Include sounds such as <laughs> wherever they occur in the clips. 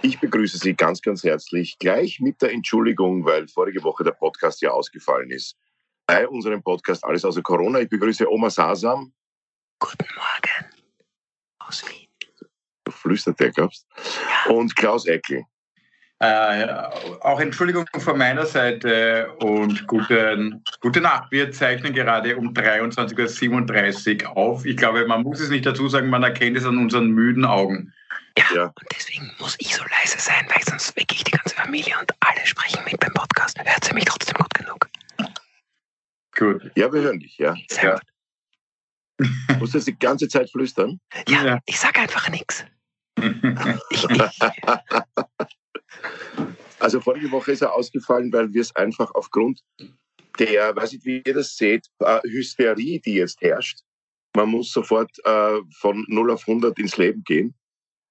Ich begrüße Sie ganz, ganz herzlich, gleich mit der Entschuldigung, weil vorige Woche der Podcast ja ausgefallen ist. Bei unserem Podcast Alles außer Corona. Ich begrüße Oma Sasam. Guten Morgen aus Wien. Du flüstert der, glaubst Und Klaus Eckel. Äh, auch Entschuldigung von meiner Seite und guten, gute Nacht. Wir zeichnen gerade um 23.37 Uhr auf. Ich glaube, man muss es nicht dazu sagen, man erkennt es an unseren müden Augen. Ja, ja, und deswegen muss ich so leise sein, weil sonst wecke ich die ganze Familie und alle sprechen mit beim Podcast. Hört sie mich trotzdem gut genug? Gut. Ja, wir hören dich, ja. Sehr ja. gut. <laughs> Musst du die ganze Zeit flüstern? Ja, ja. ich sage einfach nichts. ich, <laughs> ich. Also vorige Woche ist er ausgefallen, weil wir es einfach aufgrund der, weiß ich, wie ihr das seht, äh, Hysterie, die jetzt herrscht. Man muss sofort äh, von 0 auf 100 ins Leben gehen.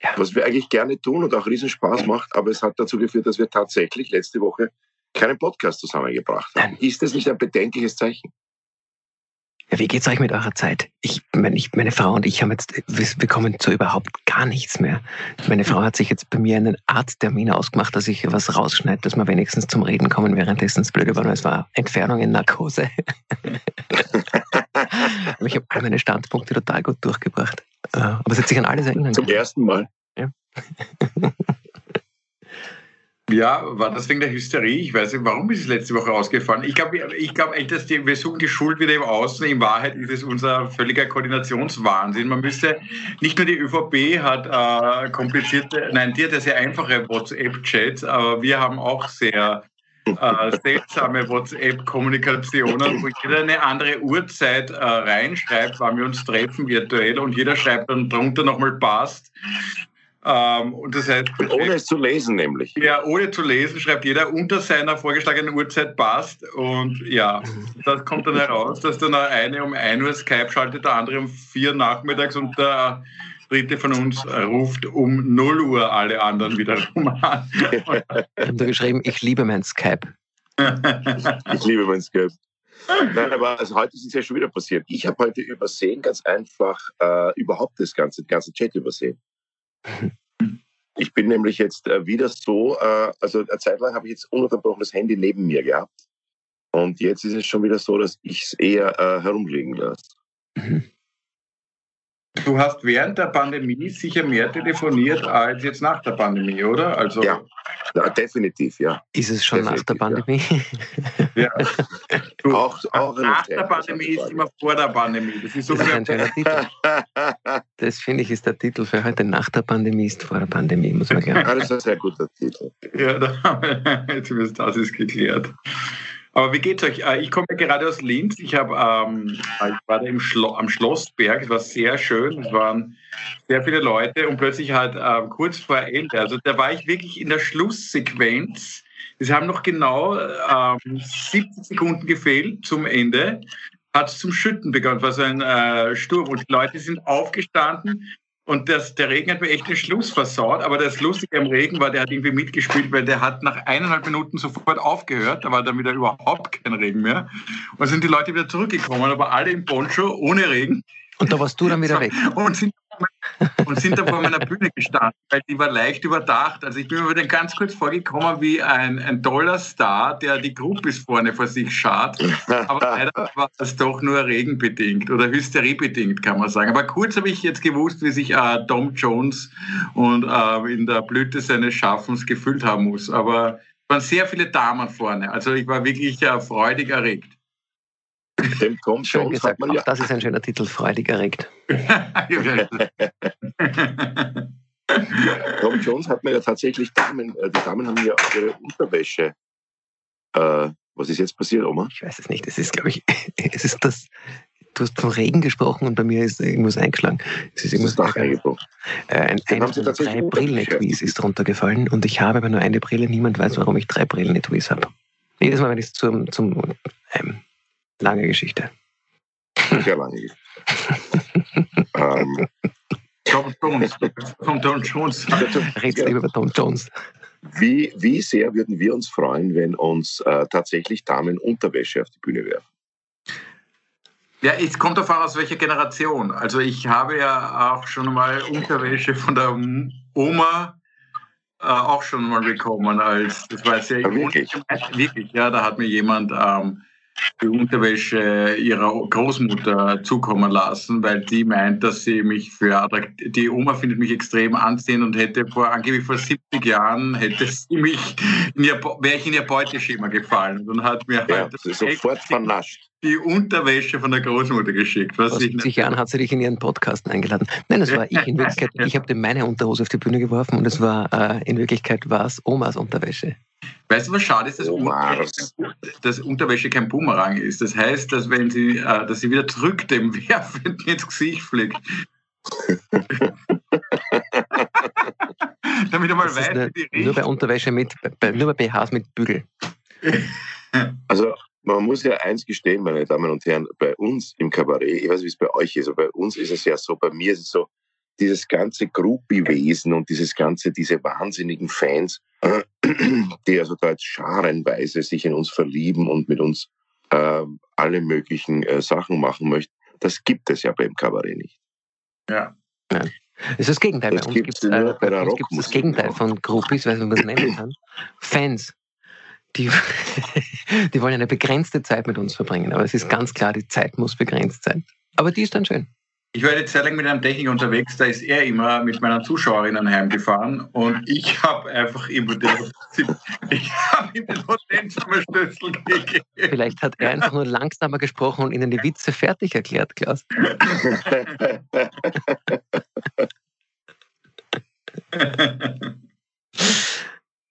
Ja. Was wir eigentlich gerne tun und auch riesen Spaß macht, aber es hat dazu geführt, dass wir tatsächlich letzte Woche keinen Podcast zusammengebracht haben. Ist das nicht ein bedenkliches Zeichen? Ja, wie geht's euch mit eurer Zeit? Ich, meine, ich, meine Frau und ich haben jetzt, wir, kommen zu überhaupt gar nichts mehr. Meine Frau hat sich jetzt bei mir einen Arzttermin ausgemacht, dass ich was rausschneide, dass wir wenigstens zum Reden kommen, währenddessen es blöde war. Es war Entfernung in Narkose. <laughs> <laughs> ich habe all meine Standpunkte total gut durchgebracht. Äh, aber es hat sich an alles erinnern. Zum ersten Mal. Ja. <laughs> Ja, war das wegen der Hysterie? Ich weiß nicht, warum ist es letzte Woche ausgefallen? Ich glaube ich glaub echt, dass die, wir suchen die Schuld wieder im Außen. In Wahrheit ist es unser völliger Koordinationswahnsinn. Man müsste, nicht nur die ÖVP hat äh, komplizierte, nein, die hat ja sehr einfache WhatsApp-Chats, aber wir haben auch sehr äh, seltsame WhatsApp-Kommunikationen, wo jeder eine andere Uhrzeit äh, reinschreibt, wann wir uns treffen virtuell und jeder schreibt dann drunter nochmal passt. Ähm, und das heißt, ohne es zu lesen nämlich. Ja, ohne zu lesen schreibt jeder unter seiner vorgeschlagenen Uhrzeit passt und ja, das kommt dann heraus, dass dann der eine um 1 Uhr Skype schaltet, der andere um 4 Uhr nachmittags und der dritte von uns ruft um 0 Uhr alle anderen wiederum <laughs> an. Ich habe da geschrieben, ich liebe mein Skype. ich liebe mein Skype. Nein, aber also heute ist es ja schon wieder passiert. Ich habe heute übersehen, ganz einfach, äh, überhaupt das ganze, den ganzen Chat übersehen. <laughs> Ich bin nämlich jetzt äh, wieder so, äh, also eine Zeit lang habe ich jetzt ununterbrochen das Handy neben mir gehabt. Und jetzt ist es schon wieder so, dass ich es eher äh, herumliegen lasse. Du hast während der Pandemie sicher mehr telefoniert als jetzt nach der Pandemie, oder? Also ja, ja definitiv, ja. Ist es schon definitiv, nach der Pandemie? Ja. ja. <laughs> Du, auch, auch nach der Pandemie ist immer vor der Pandemie. Das ist so das ist ein schöner Titel. <laughs> Das finde ich ist der Titel für heute. Nach der Pandemie ist vor der Pandemie, muss man <laughs> gerne. das ist ein sehr guter Titel. Ja, das ist geklärt. Aber wie geht's euch? Äh, ich komme gerade aus Linz. Ich, hab, ähm, ich war da im Schlo am Schlossberg. Es war sehr schön. Es waren sehr viele Leute und plötzlich halt äh, kurz vor Ende. Also da war ich wirklich in der Schlusssequenz. Es haben noch genau ähm, 70 Sekunden gefehlt zum Ende. Hat es zum Schütten begonnen. Es war so ein äh, Sturm und die Leute sind aufgestanden und das, der Regen hat mir echt den Schluss versaut. Aber das Lustige am Regen war, der hat irgendwie mitgespielt, weil der hat nach eineinhalb Minuten sofort aufgehört. Da war dann wieder überhaupt kein Regen mehr. Und sind die Leute wieder zurückgekommen, aber alle im Poncho, ohne Regen. Und da warst du dann wieder weg. Und sind und sind da vor meiner Bühne gestanden, weil die war leicht überdacht. Also ich bin mir dann ganz kurz vorgekommen wie ein, ein toller Star, der die Groupies vorne vor sich schart. Aber leider war das doch nur regenbedingt oder hysteriebedingt, kann man sagen. Aber kurz habe ich jetzt gewusst, wie sich äh, Tom Jones und äh, in der Blüte seines Schaffens gefühlt haben muss. Aber es waren sehr viele Damen vorne. Also ich war wirklich äh, freudig erregt. Dem Tom Schön gesagt, man ja. das ist ein schöner Titel, freudig erregt. <laughs> Tom Jones hat mir ja tatsächlich Damen, äh, die Damen haben ja ihre Unterwäsche. Äh, was ist jetzt passiert, Oma? Ich weiß es nicht. Es ist, glaube ich, <laughs> es ist das du hast von Regen gesprochen und bei mir ist irgendwas eingeschlagen. Es ist irgendwas das eingebrochen. Äh, ein, ein von drei Brillen-Etuis ist runtergefallen und ich habe aber nur eine Brille. Niemand weiß, warum ich drei Brillen-Etuis habe. Jedes Mal, wenn ich es zum, zum ähm, lange Geschichte. Sehr lange Geschichte. <laughs> ähm, Tom Jones. Tom, Tom Jones. Redst lieber über Tom Jones. Wie, wie sehr würden wir uns freuen, wenn uns äh, tatsächlich Damen Unterwäsche auf die Bühne werfen? Ja, es kommt davon aus welcher Generation. Also ich habe ja auch schon mal Unterwäsche von der Oma äh, auch schon mal bekommen. Als, das war sehr ja, wirklich? wirklich, ja, da hat mir jemand ähm, die Unterwäsche ihrer Großmutter zukommen lassen, weil die meint, dass sie mich für attraktiv, die Oma findet mich extrem anziehend und hätte vor angeblich vor 70 Jahren hätte sie mich in ihr, wäre ich in ihr Beuteschema gefallen. Und hat mir ja, halt sofort vernascht die Unterwäsche von der Großmutter geschickt. Was Vor 70 Jahren hat sie dich in ihren Podcast eingeladen. Nein, das war ich in Wirklichkeit. <laughs> Ich habe dir meine Unterhose auf die Bühne geworfen und es war äh, in Wirklichkeit war es Omas Unterwäsche. Weißt du, was schade ist, dass, Unterwäsche, dass Unterwäsche kein Boomerang ist. Das heißt, dass wenn sie, äh, dass sie wieder zurück dem <laughs> Werfen ins Gesicht fliegt. <laughs> Damit er mal weiß, wie die riecht. Nur bei Unterwäsche mit, bei, nur bei BHs mit Bügel. Also man muss ja eins gestehen, meine Damen und Herren, bei uns im Kabarett, ich weiß, wie es bei euch ist, aber bei uns ist es ja so, bei mir ist es so, dieses ganze Groupie-Wesen und dieses ganze, diese wahnsinnigen Fans, <clears throat> die also da jetzt scharenweise sich in uns verlieben und mit uns äh, alle möglichen äh, Sachen machen möchten, das gibt es ja beim Kabarett nicht. Ja. ja. Das ist das Gegenteil. Das bei uns gibt es äh, das Gegenteil von Groupies, weil man das nennen kann. Fans die, <laughs> die wollen eine begrenzte Zeit mit uns verbringen. Aber es ist ganz klar, die Zeit muss begrenzt sein. Aber die ist dann schön. Ich war eine Zeit lang mit einem Techniker unterwegs, da ist er immer mit meinen Zuschauerinnen heimgefahren und ich habe einfach ihm den, <laughs> ich hab ihm den Hotelzimmerschlüssel gegeben. Vielleicht hat er einfach nur langsamer gesprochen und ihnen die Witze fertig erklärt, Klaus. <laughs>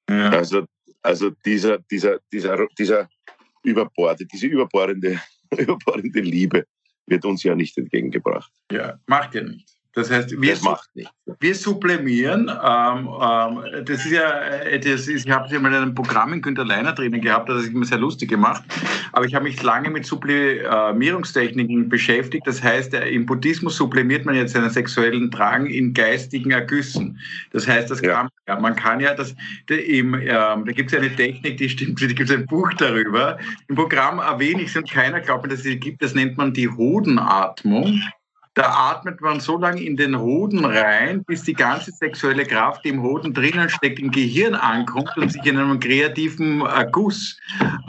ja. Also also dieser, dieser, dieser, dieser überborde, diese überbordende, <laughs> überbordende Liebe wird uns ja nicht entgegengebracht. Ja, macht ja nicht. Das heißt, wir, das macht wir sublimieren. Ähm, ähm, das ist ja, äh, das ist, ich habe es ja mal in einem Programm in Günter Leiner drinnen gehabt, das hat sich immer sehr lustig gemacht. Aber ich habe mich lange mit Sublimierungstechniken beschäftigt. Das heißt, äh, im Buddhismus sublimiert man jetzt seinen sexuellen Drang in geistigen Ergüssen. Das heißt, das ja. kann, ja, man kann ja das, im, ähm, da gibt es ja eine Technik, die stimmt, da gibt es ein Buch darüber. Im Programm erwähne ich es und keiner glaubt mir, dass es sie gibt. Das nennt man die Hodenatmung. Da atmet man so lange in den Hoden rein, bis die ganze sexuelle Kraft, die im Hoden drinnen steckt, im Gehirn ankommt und sich in einem kreativen Guss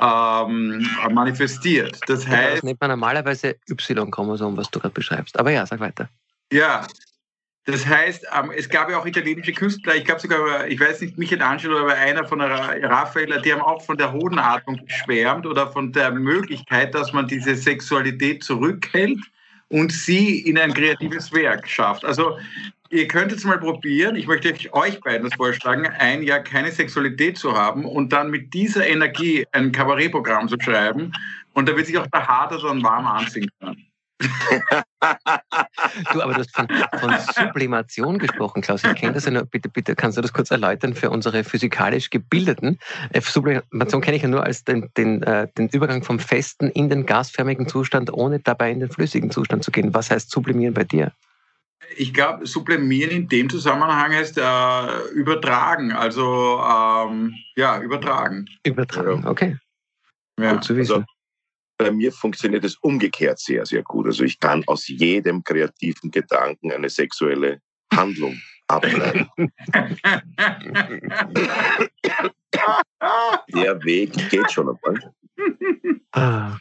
ähm, manifestiert. Das heißt. Das nennt man normalerweise Y-Chromosom, was du gerade beschreibst. Aber ja, sag weiter. Ja, das heißt, ähm, es gab ja auch italienische Künstler, ich glaube sogar, ich weiß nicht, Michelangelo oder einer von der Raffaella, die haben auch von der Hodenatmung geschwärmt oder von der Möglichkeit, dass man diese Sexualität zurückhält und sie in ein kreatives Werk schafft. Also ihr könnt jetzt mal probieren, ich möchte euch beiden das vorschlagen, ein Jahr keine Sexualität zu haben und dann mit dieser Energie ein Kabarettprogramm zu schreiben und da wird sich auch der Harter dann warm anziehen können. Du, aber du hast von, von Sublimation gesprochen, Klaus. Ich kenne das ja nur. Bitte, bitte, kannst du das kurz erläutern für unsere physikalisch Gebildeten? Äh, Sublimation kenne ich ja nur als den, den, äh, den Übergang vom festen in den gasförmigen Zustand, ohne dabei in den flüssigen Zustand zu gehen. Was heißt sublimieren bei dir? Ich glaube, sublimieren in dem Zusammenhang heißt äh, übertragen. Also, ähm, ja, übertragen. Übertragen, okay. Ja. Gut zu wissen. Also, bei mir funktioniert es umgekehrt sehr, sehr gut. Also ich kann aus jedem kreativen Gedanken eine sexuelle Handlung <laughs> ableiten. Der Weg geht schon einmal. Ah.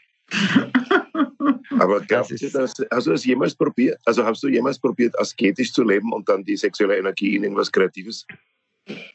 Aber glaubst du, das, hast du das jemals probiert? Also hast du jemals probiert, asketisch zu leben und dann die sexuelle Energie in irgendwas Kreatives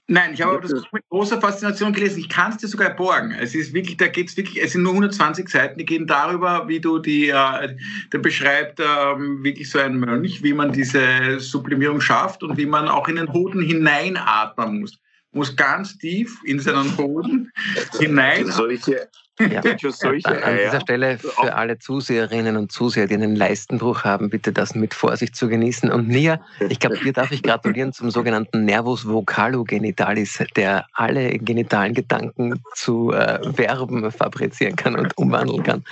Nein, ich habe das mit großer Faszination gelesen. Ich kann es dir sogar borgen. Es ist wirklich, da geht es wirklich, es sind nur 120 Seiten, die gehen darüber, wie du die, äh, der beschreibt ähm, wirklich so ein Mönch, wie man diese Sublimierung schafft und wie man auch in den Hoden hineinatmen muss. Muss ganz tief in seinen Hoden <laughs> hinein. Solche, Ja. <laughs> Dann an dieser Stelle für alle Zuseherinnen und Zuseher, die einen Leistenbruch haben, bitte das mit Vorsicht zu genießen. Und Nia, ich glaube, dir darf ich gratulieren zum sogenannten Nervus vocalo-genitalis, der alle genitalen Gedanken zu äh, Verben fabrizieren kann und umwandeln kann.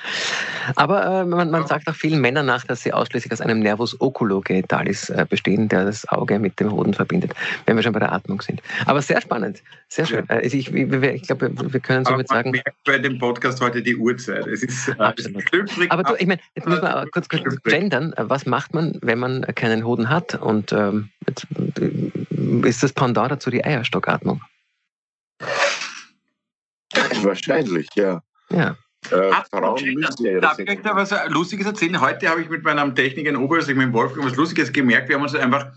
Aber äh, man, man, sagt auch vielen Männern nach, dass sie ausschließlich aus einem Nervus oculo-genitalis äh, bestehen, der das Auge mit dem Hoden verbindet, wenn wir schon bei der Atmung sind. Aber sehr spannend, sehr schön. Ja. Also ich, ich, ich glaube, wir können somit sagen... Bei dem Podcast heute die Uhrzeit. Es ist Absolut. Aber du, ich meine, jetzt müssen wir kurz, kurz gendern. Was macht man, wenn man keinen Hoden hat? Und ähm, jetzt, äh, ist das Pendant dazu die Eierstockatmung? Wahrscheinlich, ja. Ja. Äh, Frauen müssen ja Darf ich euch da was Lustiges erzählen? Heute habe ich mit meinem Techniker in Oberösterreich, mit Wolfgang, was Lustiges gemerkt. Wir haben uns einfach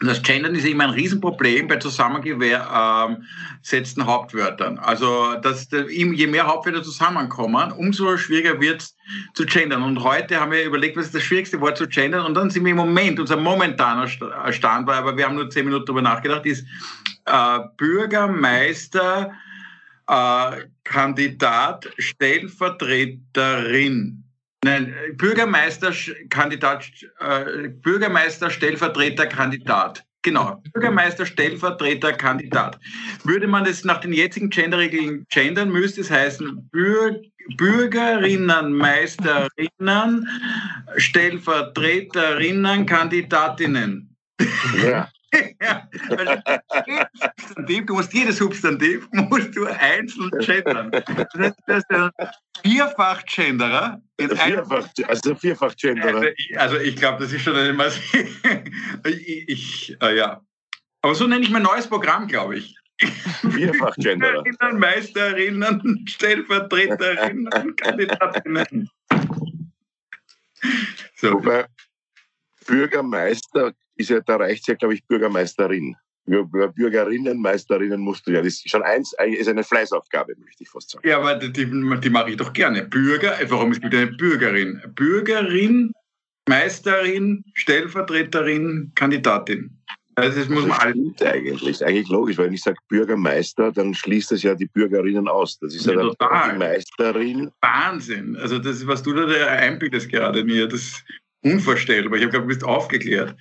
das Gendern ist immer ein Riesenproblem bei zusammengesetzten Hauptwörtern. Also dass, je mehr Hauptwörter zusammenkommen, umso schwieriger wird es zu gendern. Und heute haben wir überlegt, was ist das schwierigste Wort zu gendern. Und dann sind wir im Moment, unser momentaner Stand war, aber wir haben nur zehn Minuten darüber nachgedacht, ist äh, Bürgermeister, äh, Kandidat, Stellvertreterin. Nein, Bürgermeisterkandidat, äh, Bürgermeister, Stellvertreterkandidat. Genau, Bürgermeister, Stellvertreter, Kandidat. Würde man es nach den jetzigen Genderregeln gendern, müsste es heißen Bür Bürgerinnen, Meisterinnen, Stellvertreterinnen, Kandidatinnen. Ja. Ja, Substantiv, du musst jedes Substantiv <laughs> musst du einzeln gendern. Das heißt, das ist ein Vierfach-Genderer. Vierfach, also Vierfach-Genderer. Also, also ich glaube, das ist schon eine Masse. ich, <laughs> ich äh, ja. Aber so nenne ich mein neues Programm, glaube ich. Vierfach-Genderer. Meisterinnen, Stellvertreterinnen, <laughs> Kandidatinnen. So. Wobei Bürgermeister ist ja, da reicht ja, glaube ich, Bürgermeisterin. Bürgerinnen, Meisterinnen musst du ja. Das ist schon eins, ist eine Fleißaufgabe, möchte ich fast sagen. Ja, aber die, die mache ich doch gerne. Bürger, warum ist bitte eine Bürgerin? Bürgerin, Meisterin, Stellvertreterin, Kandidatin. Also das muss man alles. eigentlich. Ist eigentlich logisch, weil wenn ich sage Bürgermeister, dann schließt das ja die Bürgerinnen aus. Das ist ja, ja total. die Meisterin. Wahnsinn. Also das, was du da einbildest gerade mir, das ist unvorstellbar. Ich habe glaube, du bist aufgeklärt.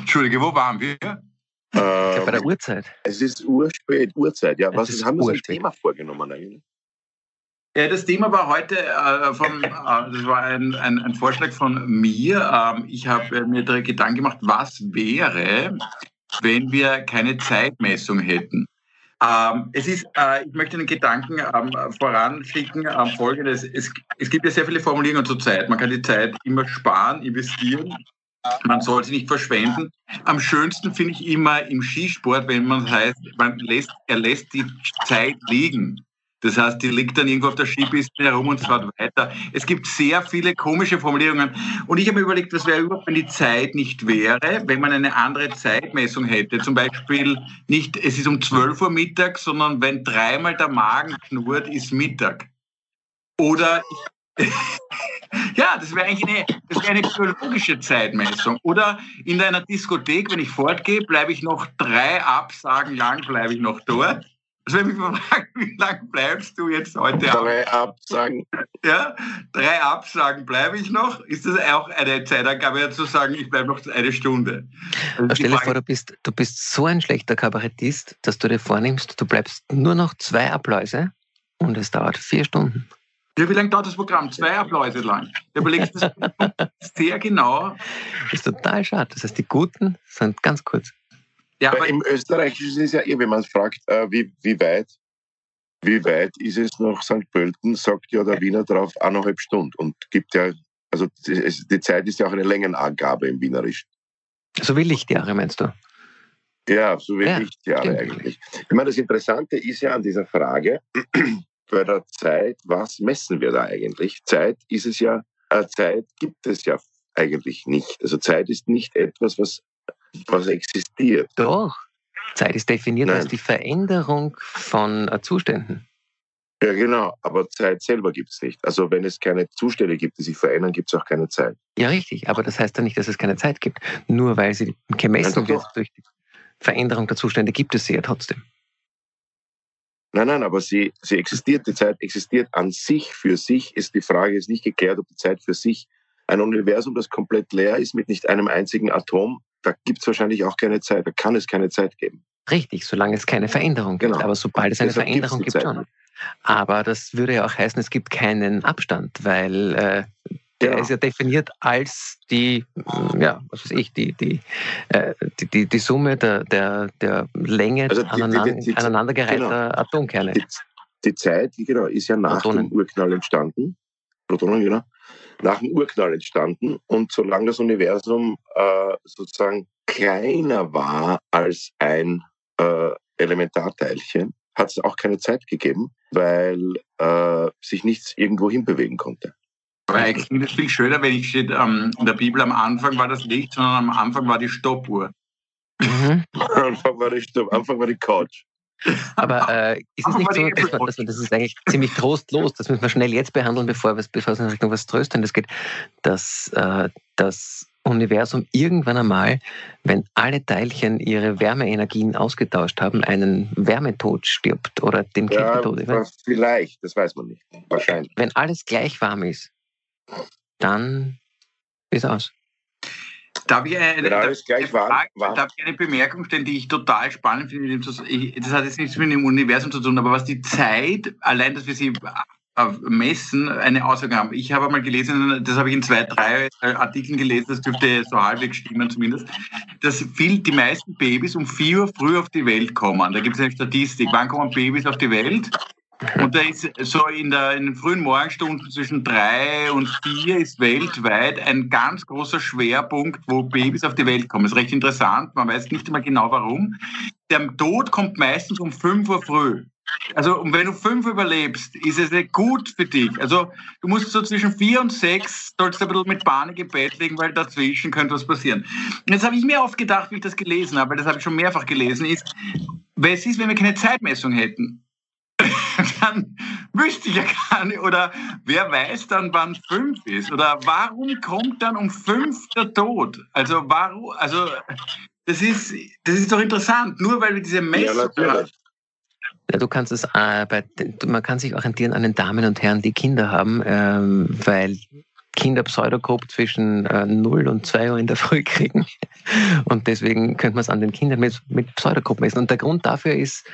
Entschuldige, wo waren wir? Ähm, bei der Uhrzeit. Es ist urspät, Uhrzeit. Ja, was haben wir uns ein Thema vorgenommen eigentlich? Ja, das Thema war heute äh, von, äh, das war ein, ein, ein, Vorschlag von mir. Ähm, ich habe mir da Gedanken gemacht, was wäre, wenn wir keine Zeitmessung hätten. Ähm, es ist, äh, ich möchte den Gedanken ähm, voranschicken, ähm, folgendes. Es, es gibt ja sehr viele Formulierungen zur Zeit. Man kann die Zeit immer sparen, investieren. Man soll sie nicht verschwenden. Am schönsten finde ich immer im Skisport, wenn man heißt, man lässt, er lässt die Zeit liegen. Das heißt, die liegt dann irgendwo auf der Skipiste herum und fährt weiter. Es gibt sehr viele komische Formulierungen. Und ich habe mir überlegt, was wäre überhaupt, wenn die Zeit nicht wäre, wenn man eine andere Zeitmessung hätte. Zum Beispiel nicht, es ist um 12 Uhr Mittag, sondern wenn dreimal der Magen knurrt, ist Mittag. Oder <laughs> ja, das wäre eigentlich eine, das wäre eine biologische Zeitmessung. Oder in einer Diskothek, wenn ich fortgehe, bleibe ich noch drei Absagen lang, bleibe ich noch dort. Also wenn mich <laughs> fragen, wie lange bleibst du jetzt heute Drei Absagen. Ja, drei Absagen bleibe ich noch. Ist das auch eine Zeitangabe zu sagen, ich bleibe noch eine Stunde? Also stell dir vor, du bist, du bist so ein schlechter Kabarettist, dass du dir vornimmst, du bleibst nur noch zwei Appläuse und es dauert vier Stunden. Ja, wie lange dauert das Programm? Zwei Appläuse lang. Du überlegst das <laughs> sehr genau. Das ist total schade. Das heißt, die Guten sind ganz kurz. Ja, aber Im Österreichischen ist es ja wenn man fragt, äh, wie, wie weit wie weit ist es nach St. Pölten, sagt ja der Wiener drauf eineinhalb Stunden und gibt ja, also die Zeit ist ja auch eine Längenangabe im Wienerischen. So wie Lichtjahre meinst du? Ja, so wie ja, Lichtjahre eigentlich. Ich meine, das Interessante ist ja an dieser Frage <clears throat> bei der Zeit, was messen wir da eigentlich? Zeit ist es ja, äh, Zeit gibt es ja eigentlich nicht. Also Zeit ist nicht etwas, was was existiert. Doch. Zeit ist definiert Nein. als die Veränderung von äh, Zuständen. Ja, genau, aber Zeit selber gibt es nicht. Also wenn es keine Zustände gibt, die sich verändern, gibt es auch keine Zeit. Ja, richtig, aber das heißt ja nicht, dass es keine Zeit gibt. Nur weil sie gemessen wird durch die. Veränderung der Zustände gibt es sie ja trotzdem. Nein, nein, aber sie, sie existiert, die Zeit existiert an sich, für sich ist die Frage ist nicht geklärt, ob die Zeit für sich ein Universum, das komplett leer ist mit nicht einem einzigen Atom, da gibt es wahrscheinlich auch keine Zeit, da kann es keine Zeit geben. Richtig, solange es keine Veränderung gibt. Genau. Aber sobald es eine Deshalb Veränderung gibt, schon. Aber das würde ja auch heißen, es gibt keinen Abstand, weil äh, der genau. ist ja definiert als die, ja, was weiß ich, die, die, äh, die, die, die, Summe der, der, der Länge also die, aneinander, die, aneinandergereihter genau. Atomkerne. Die, Zeit, genau, ist ja nach Protonen. dem Urknall entstanden. Protonen, genau. Nach dem Urknall entstanden. Und solange das Universum äh, sozusagen kleiner war als ein äh, Elementarteilchen, hat es auch keine Zeit gegeben, weil äh, sich nichts irgendwo hinbewegen konnte. Aber eigentlich klingt es viel schöner, wenn ich steht, ähm, in der Bibel am Anfang war das Licht, sondern am Anfang war die Stoppuhr. Mhm. <laughs> am Anfang war die Stopp, am Anfang war die Couch. Aber <laughs> äh, ist es nicht so, dass man, dass man, das ist eigentlich ziemlich trostlos, das müssen wir schnell jetzt behandeln, bevor, bevor es in Richtung was Tröstendes geht, dass äh, das Universum irgendwann einmal, wenn alle Teilchen ihre Wärmeenergien ausgetauscht haben, einen Wärmetod stirbt oder den Kältetod. Ja, vielleicht, das weiß man nicht. Wahrscheinlich. Wenn alles gleich warm ist, dann ist aus. Darf ich, eine, darf, gleich Frage, darf ich eine Bemerkung stellen, die ich total spannend finde? Das hat jetzt nichts mit dem Universum zu tun, aber was die Zeit, allein, dass wir sie messen, eine Auswirkung haben. Ich habe mal gelesen, das habe ich in zwei, drei Artikeln gelesen, das dürfte so halbwegs stimmen zumindest, dass viel, die meisten Babys um vier Uhr früh auf die Welt kommen. Da gibt es eine Statistik. Wann kommen Babys auf die Welt? Und da ist so in, der, in den frühen Morgenstunden zwischen drei und vier ist weltweit ein ganz großer Schwerpunkt, wo Babys auf die Welt kommen. Das ist recht interessant. Man weiß nicht immer genau warum. Der Tod kommt meistens um fünf Uhr früh. Also, und wenn du fünf überlebst, ist es gut für dich. Also, du musst so zwischen vier und sechs, sollst du ein bisschen mit Panik im Bett liegen, weil dazwischen könnte was passieren. Jetzt habe ich mir oft gedacht, wie ich das gelesen habe, weil das habe ich schon mehrfach gelesen, ist, was ist, wenn wir keine Zeitmessung hätten? <laughs> dann wüsste ich ja gar nicht, oder wer weiß dann, wann fünf ist? Oder warum kommt dann um fünf der Tod? Also warum, also das ist, das ist doch interessant, nur weil wir diese Messung ja, ja, du kannst es, äh, bei, man kann sich orientieren an den Damen und Herren, die Kinder haben, ähm, weil Kinder Pseudokop zwischen äh, 0 und 2 Uhr in der Früh <laughs> kriegen. Und deswegen könnte man es an den Kindern mit, mit Pseudokop messen. Und der Grund dafür ist,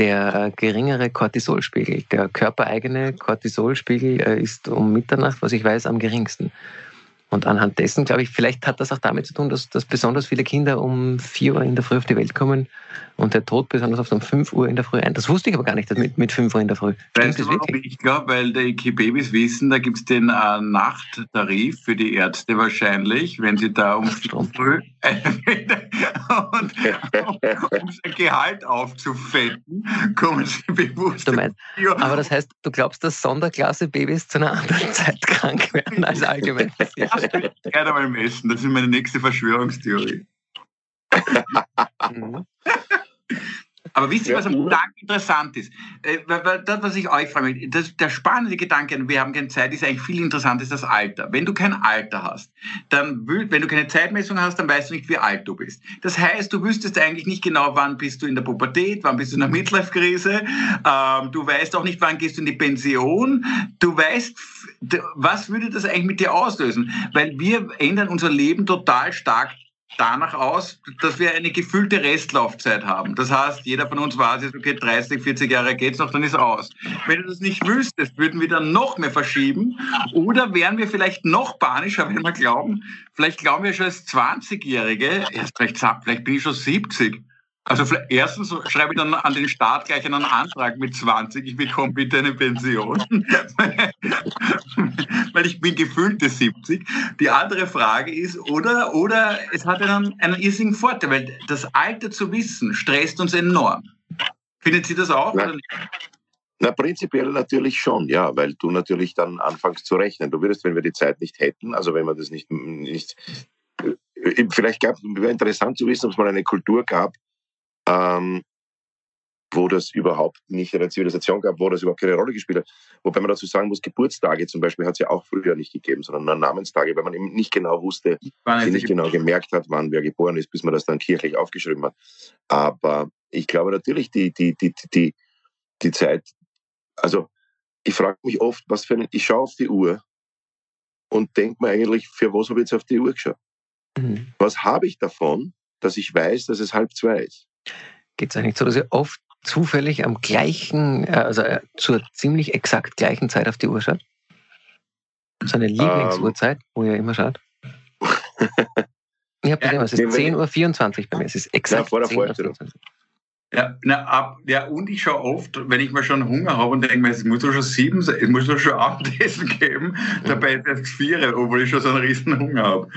der äh, geringere Cortisolspiegel. Der körpereigene Cortisolspiegel äh, ist um Mitternacht, was ich weiß, am geringsten. Und anhand dessen, glaube ich, vielleicht hat das auch damit zu tun, dass, dass besonders viele Kinder um 4 Uhr in der Früh auf die Welt kommen und der Tod besonders oft um 5 Uhr in der Früh ein. Das wusste ich aber gar nicht, mit, mit 5 Uhr in der Früh. Weißt du, warum ich glaube, weil die Babys wissen, da gibt es den äh, Nachttarif für die Ärzte wahrscheinlich, wenn sie da um 4 Uhr früh <laughs> und um sein Gehalt aufzufetten, kommen sie bewusst. Du meinst, aber das heißt, du glaubst, dass Sonderklasse-Babys zu einer anderen Zeit krank werden als allgemein? <laughs> werde <laughs> mal messen. Das ist meine nächste Verschwörungstheorie. <laughs> Aber wisst ihr, was am Tag interessant ist? Äh, das, was ich euch frage, das, der spannende Gedanke, wir haben keine Zeit, ist eigentlich viel interessanter ist das Alter. Wenn du kein Alter hast, dann, wenn du keine Zeitmessung hast, dann weißt du nicht, wie alt du bist. Das heißt, du wüsstest eigentlich nicht genau, wann bist du in der Pubertät, wann bist du in der Midlife-Krise, ähm, du weißt auch nicht, wann gehst du in die Pension, du weißt, was würde das eigentlich mit dir auslösen? Weil wir ändern unser Leben total stark danach aus, dass wir eine gefühlte Restlaufzeit haben. Das heißt, jeder von uns weiß jetzt, okay, 30, 40 Jahre geht's noch, dann ist aus. Wenn du das nicht wüsstest, würden wir dann noch mehr verschieben oder wären wir vielleicht noch panischer, wenn wir glauben, vielleicht glauben wir schon als 20-Jährige, erst vielleicht, vielleicht bin ich schon 70 also erstens schreibe ich dann an den Staat gleich einen Antrag mit 20, ich bekomme bitte eine Pension, <laughs> weil ich bin gefüllte 70. Die andere Frage ist, oder, oder es hat einen, einen irrsinnigen Vorteil, weil das Alter zu wissen stresst uns enorm. Findet Sie das auch? Na, na, prinzipiell natürlich schon, ja, weil du natürlich dann anfängst zu rechnen. Du würdest, wenn wir die Zeit nicht hätten, also wenn man das nicht, nicht äh, vielleicht gab es, wäre interessant zu wissen, ob es mal eine Kultur gab, ähm, wo das überhaupt nicht eine Zivilisation gab, wo das überhaupt keine Rolle gespielt hat. Wobei man dazu sagen muss, Geburtstage zum Beispiel hat es ja auch früher nicht gegeben, sondern nur Namenstage, weil man eben nicht genau wusste, nicht genau gemerkt hat, wann wer geboren ist, bis man das dann kirchlich aufgeschrieben hat. Aber ich glaube natürlich, die, die, die, die, die Zeit, also ich frage mich oft, was für ein, ich schaue auf die Uhr und denke mir eigentlich, für was habe ich jetzt auf die Uhr geschaut? Mhm. Was habe ich davon, dass ich weiß, dass es halb zwei ist? Geht es eigentlich so, dass ihr oft zufällig am gleichen, äh, also äh, zur ziemlich exakt gleichen Zeit auf die Uhr schaut? So eine ähm. Lieblingsuhrzeit, um, wo ihr immer schaut? <laughs> ich habe gesehen, es ist 10.24 Uhr bei mir. Es ist exakt ja, vor der Vorstellung. Ja, na, ab, ja, und ich schaue oft, wenn ich mal schon Hunger habe und denke mir, es muss doch schon sieben sein, es muss doch schon <laughs> Abendessen geben, dabei ist es vier, obwohl ich schon so einen riesen Hunger habe.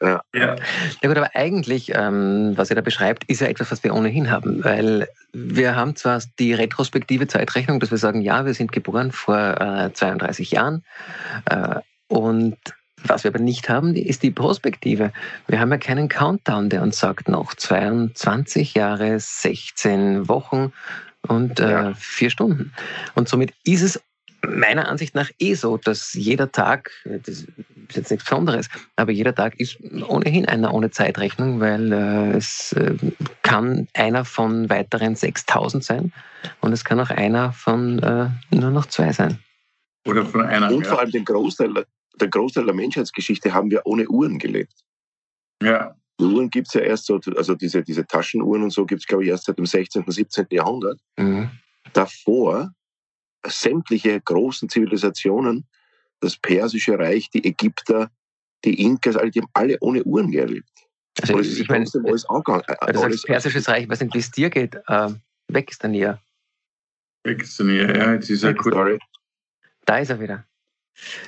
Ja. Ja. ja gut, aber eigentlich, ähm, was ihr da beschreibt, ist ja etwas, was wir ohnehin haben, weil wir haben zwar die retrospektive Zeitrechnung, dass wir sagen, ja, wir sind geboren vor äh, 32 Jahren äh, und was wir aber nicht haben, ist die Prospektive. Wir haben ja keinen Countdown, der uns sagt, noch 22 Jahre, 16 Wochen und äh, vier Stunden. Und somit ist es meiner Ansicht nach eh so, dass jeder Tag, das ist jetzt nichts Besonderes, aber jeder Tag ist ohnehin einer ohne Zeitrechnung, weil äh, es äh, kann einer von weiteren 6000 sein und es kann auch einer von äh, nur noch zwei sein. Oder von einer. Und vor allem den Großteil der Großteil der Menschheitsgeschichte haben wir ohne Uhren gelebt. Ja. Die Uhren gibt es ja erst so, also diese, diese Taschenuhren und so gibt es, glaube ich, erst seit dem 16., 17. Jahrhundert. Mhm. Davor sämtliche großen Zivilisationen, das Persische Reich, die Ägypter, die Inkas, alle, die haben alle ohne Uhren gelebt. Also ich, ich meine, alles angegangen. Äh, das alles, Persisches Reich, was nicht, wie es dir geht, äh, weg ist der Nier. Weg ist der Nier, ja, jetzt ist er gut. Da ist er wieder.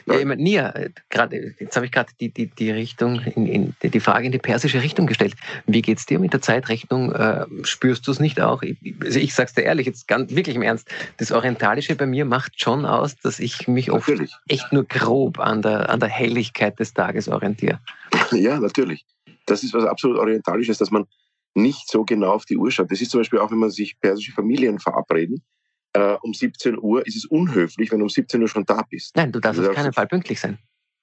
Ja, ich meine, Nia, äh, gerade, jetzt habe ich gerade die, die, die Richtung, in, in, die Frage in die persische Richtung gestellt. Wie geht es dir mit der Zeitrechnung? Äh, spürst du es nicht auch? Ich, also ich sag's dir ehrlich, jetzt ganz wirklich im Ernst, das Orientalische bei mir macht schon aus, dass ich mich oft natürlich. echt nur grob an der, an der Helligkeit des Tages orientiere. <laughs> Ja, natürlich. Das ist was absolut Orientalisches, dass man nicht so genau auf die Uhr schaut. Das ist zum Beispiel auch, wenn man sich persische Familien verabreden äh, um 17 Uhr ist es unhöflich, wenn du um 17 Uhr schon da bist. Nein, du darfst also auf keinen Fall pünktlich sein.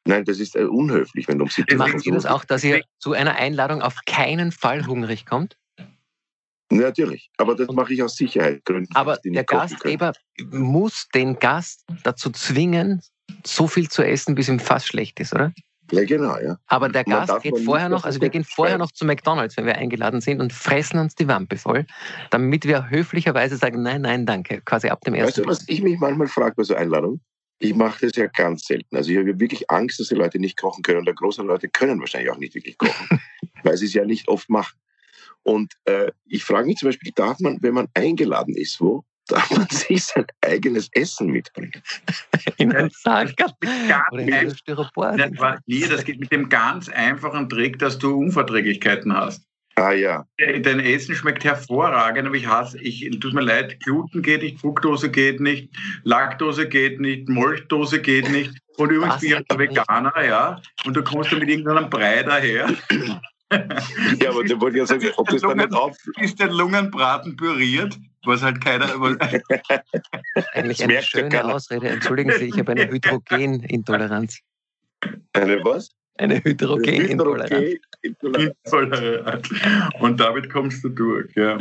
Nein, das ist äh, unhöflich, wenn du um 17 Uhr Machen Sie das auch, dass ihr zu einer Einladung auf keinen Fall hungrig kommt? Natürlich, aber das mache ich aus Sicherheitsgründen. Aber der Gastgeber muss den Gast dazu zwingen, so viel zu essen, bis ihm fast schlecht ist, oder? Ja, genau, ja. Aber der Gast geht vorher noch, also wir gehen vorher noch zu McDonalds, wenn wir eingeladen sind und fressen uns die Wampe voll, damit wir höflicherweise sagen, nein, nein, danke, quasi ab dem ersten. Weißt du, was ich mich manchmal frage bei so Einladungen? Ich mache das ja ganz selten. Also ich habe wirklich Angst, dass die Leute nicht kochen können. Und der große Leute können wahrscheinlich auch nicht wirklich kochen, <laughs> weil sie es ja nicht oft machen. Und äh, ich frage mich zum Beispiel, darf man, wenn man eingeladen ist, wo, darf man sich sein eigenes Essen mitbringen. <laughs> In einen Sack oder in ein Styropor. Nee, das geht mit dem ganz einfachen Trick, dass du Unverträglichkeiten hast. Ah ja. Dein Essen schmeckt hervorragend, aber ich hasse, ich, tut mir leid, Gluten geht nicht, Fructose geht nicht, Laktose geht nicht, Molchdose geht nicht. Und übrigens bin ich ein Veganer, ja. Und du kommst dann mit irgendeinem Brei daher. ja, aber der wollte ja sagen, ob das dann nicht auf... Ist der Lungenbraten püriert? Was halt keiner. <laughs> Eigentlich eine schöne Ausrede. Entschuldigen Sie, ich habe eine <laughs> Hydrogenintoleranz. Eine was? Eine Hydrogenintoleranz. Intoleranz. Und damit kommst du durch, ja.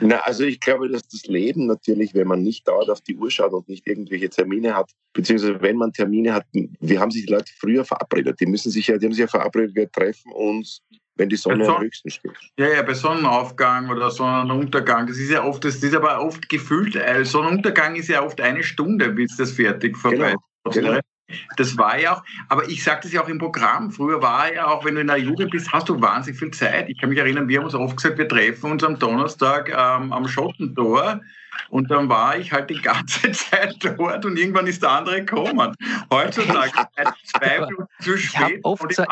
Na, also ich glaube, dass das Leben natürlich, wenn man nicht dauernd auf die Uhr schaut und nicht irgendwelche Termine hat, beziehungsweise wenn man Termine hat, wir haben sich die Leute früher verabredet. Die müssen sich ja, die haben sich ja verabredet, wir treffen uns wenn die Sonne Son am höchsten steht. Ja, ja, bei Sonnenaufgang oder Sonnenuntergang, das ist ja oft, das ist aber oft gefüllt, äh, Sonnenuntergang ist ja oft eine Stunde, bis das fertig vorbei genau. genau. Das war ja auch, aber ich sage das ja auch im Programm. Früher war ja auch, wenn du in der Jugend bist, hast du wahnsinnig viel Zeit. Ich kann mich erinnern, wir haben uns oft gesagt, wir treffen uns am Donnerstag ähm, am Schottentor und dann war ich halt die ganze <laughs> Zeit dort und irgendwann ist der andere gekommen. Heutzutage zwei Minuten zu spät. Ich habe oft, so,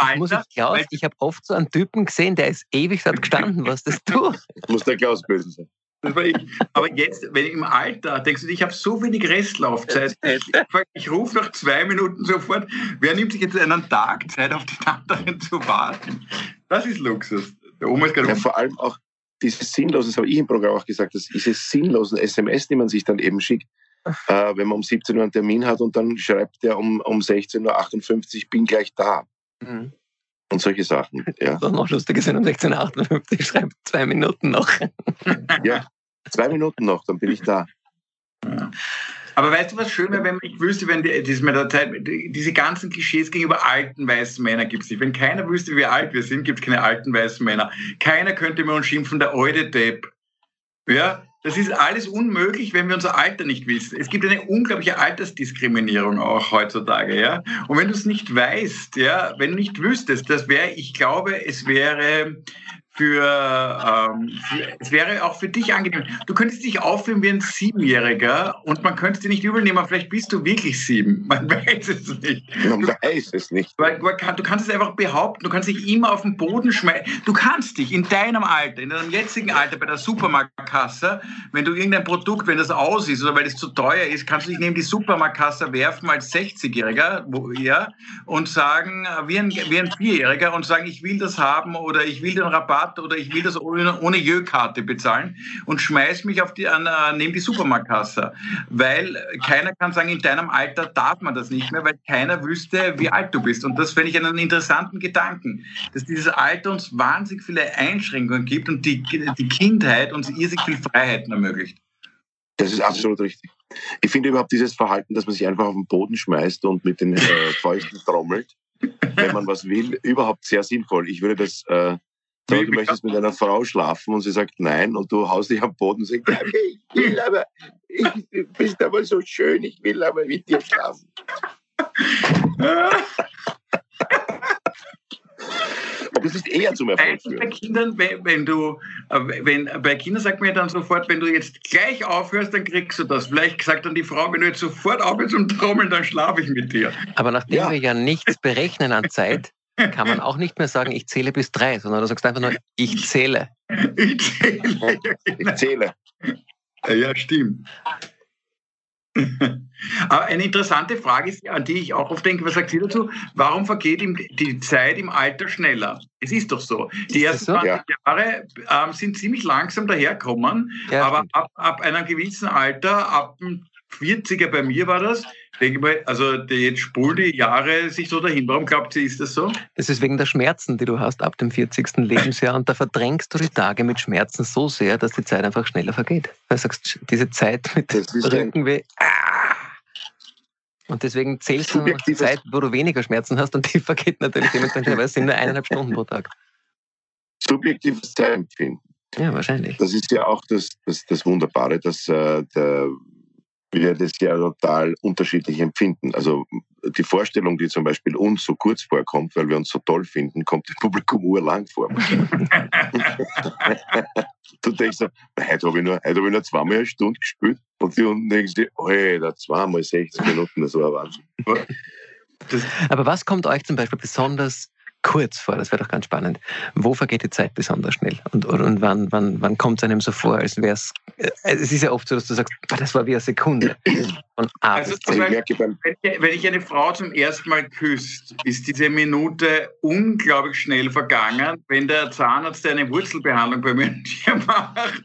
ich, ich, hab oft so einen Typen gesehen, der ist ewig dort gestanden. Was das du? <laughs> Muss der Klaus böse sein. Aber jetzt, wenn ich im Alter denkst du, ich habe so wenig Restlaufzeit. <laughs> Ich, ich rufe nach zwei Minuten sofort, wer nimmt sich jetzt einen Tag Zeit, auf den anderen zu warten? Das ist Luxus. Der Oma ist ja, vor allem auch, dieses sinnlose, das habe ich im Programm auch gesagt, das diese sinnlosen SMS, die man sich dann eben schickt, äh, wenn man um 17 Uhr einen Termin hat und dann schreibt der um, um 16.58 Uhr, bin gleich da. Mhm. Und solche Sachen. <laughs> Ja. Das noch lustig ist, wenn um 16.58 Uhr schreibt, zwei Minuten noch. ja, zwei Minuten noch, dann bin ich da. Ja. Aber weißt du, was schön wäre, wenn ich wüsste, wenn die, das mit der Zeit, diese ganzen Klischees gegenüber alten weißen Männern gibt es nicht. Wenn keiner wüsste, wie alt wir sind, gibt es keine alten weißen Männer. Keiner könnte mir uns schimpfen, der alte Depp. Ja, das ist alles unmöglich, wenn wir unser Alter nicht wissen. Es gibt eine unglaubliche Altersdiskriminierung auch heutzutage, ja. Und wenn du es nicht weißt, ja, wenn du nicht wüsstest, das wäre, ich glaube, es wäre für, ähm, es wäre auch für dich angenehm. Du könntest dich aufführen wie ein Siebenjähriger und man könnte dir nicht übel nehmen, vielleicht bist du wirklich sieben. Man <laughs> weiß es nicht. Man weiß es nicht. Weil, du kannst es einfach behaupten, du kannst dich immer auf den Boden schmeißen. Du kannst dich in deinem Alter, in deinem jetzigen Alter bei der Supermarktkasse, wenn du irgendein Produkt, wenn das aus ist oder weil es zu teuer ist, kannst du dich neben die Supermarktkasse werfen als 60-Jähriger ja, und sagen, wie ein, wie ein Vierjähriger und sagen, ich will das haben oder ich will den Rabatt Rabatt oder ich will das ohne, ohne Jö-Karte bezahlen und schmeiß mich auf die, an, äh, neben die Supermarktkasse. Weil keiner kann sagen, in deinem Alter darf man das nicht mehr, weil keiner wüsste, wie alt du bist. Und das finde ich einen interessanten Gedanken, dass dieses Alter uns wahnsinnig viele Einschränkungen gibt und die, die Kindheit uns irrsinnig viel Freiheiten ermöglicht. Das ist absolut richtig. Ich finde überhaupt dieses Verhalten, dass man sich einfach auf den Boden schmeißt und mit den äh, Fäusten trommelt, wenn man was will, überhaupt sehr sinnvoll. Ich würde das äh, so, du möchtest mit einer Frau schlafen und sie sagt nein und du haust dich am Boden und sagst, ich will aber, ich, du bist aber so schön, ich will aber mit dir schlafen. Aber es ist eher zum Erfolg führen. Bei Kindern, wenn, wenn du, äh, wenn, bei Kindern sagt man ja dann sofort, wenn du jetzt gleich aufhörst, dann kriegst du das. Vielleicht sagt dann die Frau, wenn du jetzt sofort aufhörst zum Trommeln, dann schlafe ich mit dir. Aber nachdem ja. wir ja nichts berechnen an Zeit, kann man auch nicht mehr sagen, ich zähle bis drei, sondern du sagst einfach nur, ich zähle. Ich zähle. Ich zähle. Ja, stimmt. Aber eine interessante Frage ist, an die ich auch oft denke, was sagt sie dazu? Warum vergeht die Zeit im Alter schneller? Es ist doch so. Die ersten so? 20 ja. Jahre ähm, sind ziemlich langsam daherkommen, ja, aber ab, ab einem gewissen Alter, ab dem 40er bei mir war das, denke mal, also jetzt spulen die Jahre sich so dahin. Warum glaubt sie, ist das so? Das ist wegen der Schmerzen, die du hast ab dem 40. Lebensjahr und da verdrängst du die Tage mit Schmerzen so sehr, dass die Zeit einfach schneller vergeht. Weil du sagst, diese Zeit mit dem Rückenweh, ah! und deswegen zählst du die Zeit, wo du weniger Schmerzen hast und die vergeht natürlich dementsprechend, weil es sind nur eineinhalb Stunden pro Tag. Subjektives Zeitempfinden. Ja, wahrscheinlich. Das ist ja auch das, das, das Wunderbare, dass äh, der wir das ja total unterschiedlich empfinden. Also die Vorstellung, die zum Beispiel uns so kurz vorkommt, weil wir uns so toll finden, kommt dem Publikum urlang vor. <laughs> du denkst so, heute habe ich, nur, heute hab ich nur zweimal eine Stunde gespielt und die unten denkst du, Alter, zweimal 60 Minuten, das war Wahnsinn. Aber was kommt euch zum Beispiel besonders kurz vor, das wäre doch ganz spannend. Wo vergeht die Zeit besonders schnell? Und, und wann, wann, wann kommt es einem so vor, als wäre es. Äh, es ist ja oft so, dass du sagst, das war wie eine Sekunde. Von A also zum Beispiel, wenn ich eine Frau zum ersten Mal küsst, ist diese Minute unglaublich schnell vergangen, wenn der Zahnarzt eine Wurzelbehandlung bei mir macht.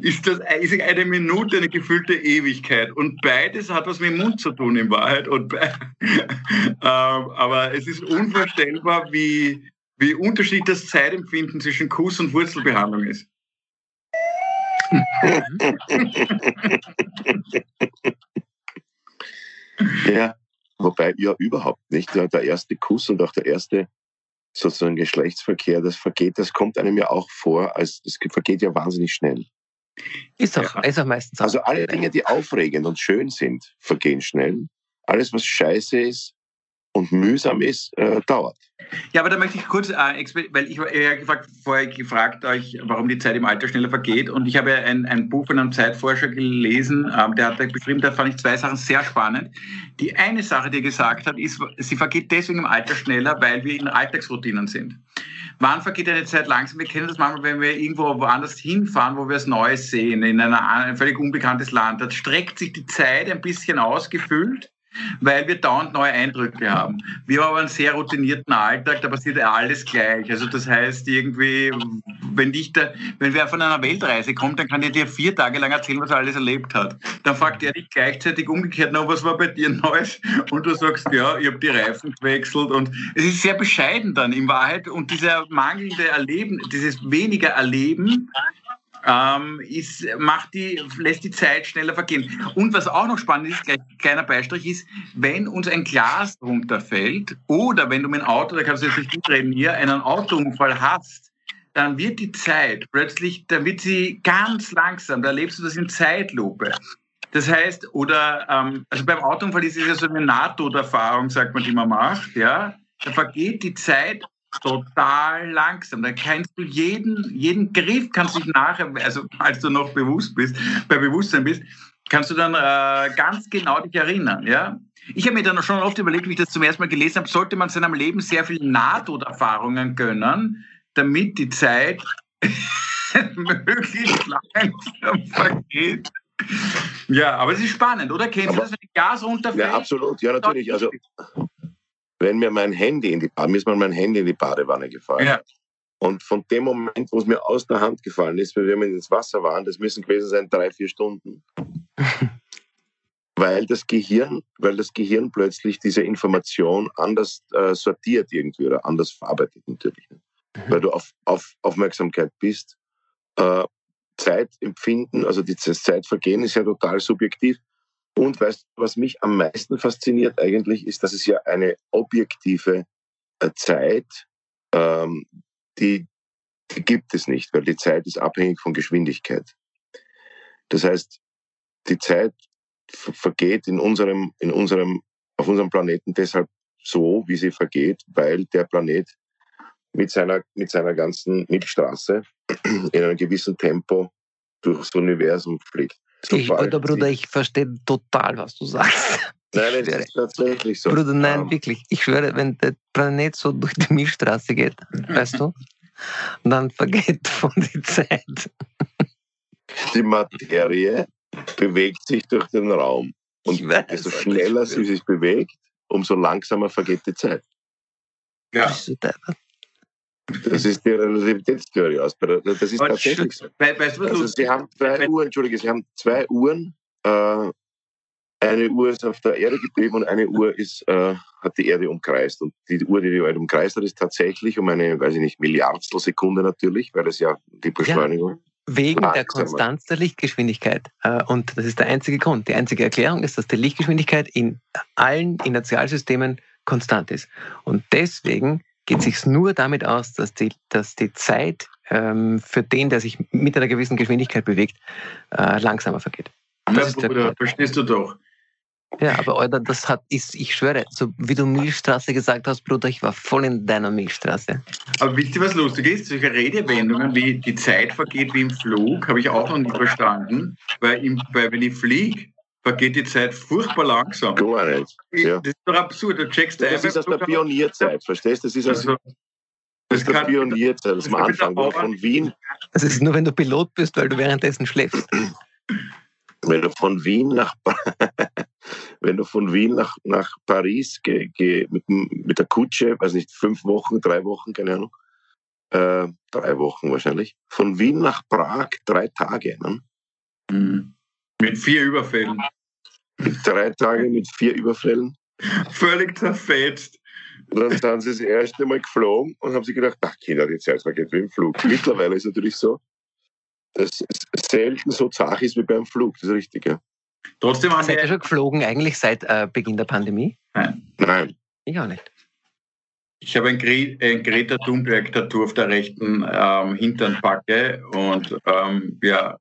Ist das ist eine Minute eine gefüllte Ewigkeit. Und beides hat was mit dem Mund zu tun in Wahrheit. Und, <laughs> ähm, aber es ist unvorstellbar, wie, wie unterschiedlich das Zeitempfinden zwischen Kuss und Wurzelbehandlung ist. <laughs> ja, wobei ja überhaupt nicht. Der, erste Kuss und auch der erste sozusagen Geschlechtsverkehr, das vergeht, das kommt einem ja auch vor, als das vergeht ja wahnsinnig schnell. Ist doch, ja. ist auch meistens. Also alle Dinge, die aufregend und schön sind, vergehen schnell. Alles, was scheiße ist, und mühsam ist, äh, dauert. Ja, aber da möchte ich kurz, äh, weil ich ja gefragt, vorher gefragt euch, warum die Zeit im Alter schneller vergeht. Und ich habe ein, ein Buch von einem Zeitforscher gelesen, ähm, der hat beschrieben, da fand ich zwei Sachen sehr spannend. Die eine Sache, die er gesagt hat, ist, sie vergeht deswegen im Alter schneller, weil wir in Alltagsroutinen sind. Wann vergeht eine Zeit langsam? Wir kennen das manchmal, wenn wir irgendwo woanders hinfahren, wo wir es Neues sehen, in einer, ein völlig unbekanntes Land. Da streckt sich die Zeit ein bisschen ausgefüllt weil wir dauernd neue Eindrücke haben. Wir haben aber einen sehr routinierten Alltag, da passiert alles gleich. Also das heißt irgendwie, wenn, dich da, wenn wer von einer Weltreise kommt, dann kann der dir vier Tage lang erzählen, was er alles erlebt hat. Dann fragt er dich gleichzeitig umgekehrt, na, was war bei dir <laughs> Neues? Und du sagst, ja, ich habe die Reifen gewechselt. Und es ist sehr bescheiden dann in Wahrheit. Und dieser mangelnde Erleben, dieses weniger Erleben, ähm, ist, macht die, lässt die Zeit schneller vergehen. Und was auch noch spannend ist, gleich kleiner Beistrich ist, wenn uns ein Glas runterfällt oder wenn du mit dem Auto, da kannst du jetzt nicht mitreden hier, einen Autounfall hast, dann wird die Zeit plötzlich, dann wird sie ganz langsam, da erlebst du das in Zeitlupe. Das heißt, oder ähm, also beim Autounfall ist es ja so eine Nahtoderfahrung, sagt man, die man macht, ja. Da vergeht die Zeit total langsam. Da kannst du jeden, jeden Griff kannst du dich nachher, also als du noch bewusst bist, bei Bewusstsein bist, kannst du dann äh, ganz genau dich erinnern, ja. Ich habe mir dann schon oft überlegt, wie ich das zum ersten Mal gelesen habe, sollte man seinem Leben sehr viel Nahtoderfahrungen gönnen, damit die Zeit <laughs> möglichst langsam vergeht. Ja, aber es ist spannend, oder? Kennst du das, wenn Gas runterfällt? Ja, absolut. Ja, natürlich. Also, wenn mir mein Handy in die, mir ist mal mein Handy in die Badewanne gefallen. Ja. Und von dem Moment, wo es mir aus der Hand gefallen ist, wenn wir ins Wasser waren, das müssen gewesen sein drei, vier Stunden. <laughs> weil das Gehirn, weil das Gehirn plötzlich diese Information anders äh, sortiert irgendwie oder anders verarbeitet natürlich. Mhm. Weil du auf, auf Aufmerksamkeit bist. Äh, Zeitempfinden, also das Zeitvergehen ist ja total subjektiv. Und weißt, was mich am meisten fasziniert eigentlich, ist, dass es ja eine objektive äh, Zeit, ähm, die, die gibt es nicht, weil die Zeit ist abhängig von Geschwindigkeit. Das heißt, die Zeit vergeht in unserem, in unserem, auf unserem Planeten deshalb so, wie sie vergeht, weil der Planet mit seiner, mit seiner ganzen Milchstraße in einem gewissen Tempo durchs Universum fliegt. Ich, Alter Bruder, ich verstehe total, was du sagst. Nein, das ist tatsächlich so. Bruder, nein, um, ähm. wirklich. Ich schwöre, wenn der Planet so durch die Milchstraße geht, weißt du, dann vergeht <laughs> von die Zeit. Die Materie bewegt sich durch den Raum. Und weiß, desto schneller sie sich bewegt, umso langsamer vergeht die Zeit. Ja. Das ist die Relativitätstheorie aus. Das ist tatsächlich so. Weißt also Sie haben zwei Uhren, Entschuldige, Sie haben zwei Uhren. Äh, eine Uhr ist auf der Erde geblieben und eine Uhr ist, äh, hat die Erde umkreist. Und die Uhr, die die Erde umkreist hat, ist tatsächlich um eine, weiß ich nicht, Milliardstel Sekunde natürlich, weil es ja die Beschleunigung. Ja, wegen der Konstanz der Lichtgeschwindigkeit. Äh, und das ist der einzige Grund. Die einzige Erklärung ist, dass die Lichtgeschwindigkeit in allen Inertialsystemen konstant ist. Und deswegen geht sich nur damit aus, dass die, dass die Zeit ähm, für den, der sich mit einer gewissen Geschwindigkeit bewegt, äh, langsamer vergeht. Das ja, Bruder, verstehst du doch. Ja, aber Alter, das hat, ist, ich schwöre, so wie du Milchstraße gesagt hast, Bruder, ich war voll in deiner Milchstraße. Aber wisst ihr, was lustig ist? Solche Redewendungen wie die Zeit vergeht wie im Flug, habe ich auch noch nie verstanden, weil, im, weil wenn ich fliege, vergeht die Zeit furchtbar langsam. Gar nicht. Ja. Das ist doch absurd. Du checkst das ist aus der Pionierzeit, verstehst du? Das ist aus also, das ist der Pionierzeit, das am Anfang von Wien. Das ist nur, wenn du Pilot bist, weil du währenddessen schläfst. Wenn du von Wien nach, <laughs> wenn du von Wien nach, nach Paris geh, geh, mit, mit der Kutsche, weiß nicht, fünf Wochen, drei Wochen, keine Ahnung, äh, drei Wochen wahrscheinlich, von Wien nach Prag drei Tage. Ne? Mhm. Mit vier Überfällen. Drei Tage mit vier Überfällen. Völlig zerfetzt. Und dann sind sie das erste Mal geflogen und haben sich gedacht, ach Kinder, die Zeit vergeht wie im Flug. Mittlerweile ist es natürlich so, dass es selten so zach ist wie beim Flug. Das ist richtig, ja. Trotzdem haben Seid ihr schon geflogen eigentlich seit äh, Beginn der Pandemie? Nein. Nein. Ich auch nicht. Ich habe ein, Gre ein Greta Thunberg-Tattoo auf der rechten ähm, Hinternbacke und ähm, ja,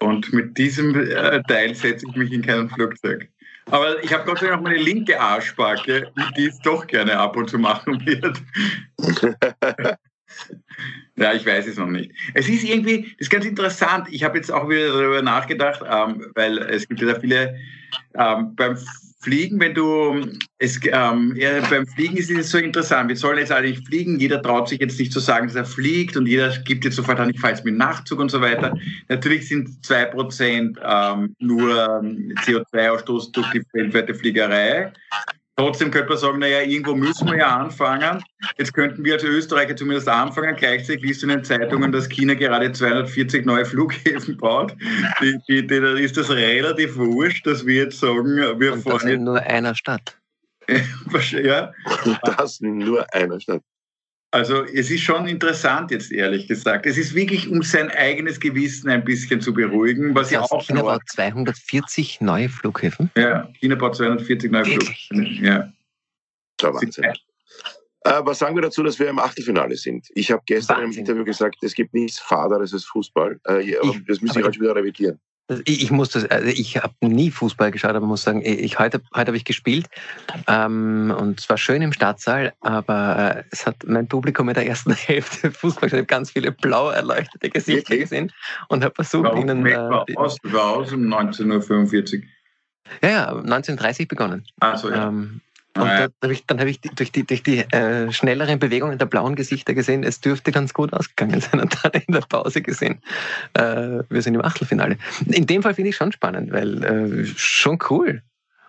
und mit diesem äh, Teil setze ich mich in kein Flugzeug. Aber ich habe Dank noch meine linke Arschbacke, die es doch gerne ab und zu machen wird. <laughs> <laughs> ja, ich weiß es noch nicht. Es ist irgendwie, das ist ganz interessant. Ich habe jetzt auch wieder darüber nachgedacht, ähm, weil es gibt ja viele ähm, beim Fliegen, wenn du es ähm, ja, beim Fliegen ist es so interessant. Wir sollen jetzt eigentlich fliegen. Jeder traut sich jetzt nicht zu sagen, dass er fliegt und jeder gibt jetzt sofort an, ich fahre jetzt mit Nachtzug und so weiter. Natürlich sind zwei Prozent ähm, nur ähm, CO2-Ausstoß durch die weltweite Fliegerei. Trotzdem könnte man sagen, naja, irgendwo müssen wir ja anfangen. Jetzt könnten wir als Österreicher zumindest anfangen. Gleichzeitig liest du in den Zeitungen, dass China gerade 240 neue Flughäfen baut. Die, die, die, da ist das relativ wurscht, dass wir jetzt sagen, wir Und fahren. Das in nur einer Stadt. <laughs> ja. Das in nur einer Stadt. Also es ist schon interessant jetzt ehrlich gesagt. Es ist wirklich, um sein eigenes Gewissen ein bisschen zu beruhigen. Was heißt, auch China baut 240 neue Flughäfen? Ja, China baut 240 neue wirklich? Flughäfen. Ja. Das Wahnsinn. Äh, was sagen wir dazu, dass wir im Achtelfinale sind? Ich habe gestern Wahnsinn. im Interview gesagt, es gibt nichts Faderes als Fußball. Äh, ich, das muss ich heute wieder revidieren. Ich, ich muss das, also ich habe nie Fußball geschaut, aber muss sagen, ich, heute, heute habe ich gespielt ähm, und zwar schön im Stadtsaal, aber äh, es hat mein Publikum in der ersten <laughs> Hälfte Fußball geschaut. Ich habe ganz viele blau erleuchtete Gesichter okay. gesehen und habe versucht, Warum ihnen. Äh, war aus, war aus um 19.45 Uhr. Ja, ja, 1930 begonnen. Ach so, ja. Ähm, und da, da hab ich, dann habe ich durch die, durch die äh, schnelleren Bewegungen der blauen Gesichter gesehen, es dürfte ganz gut ausgegangen <laughs> sein und dann in der Pause gesehen, äh, wir sind im Achtelfinale. In dem Fall finde ich schon spannend, weil äh, schon cool.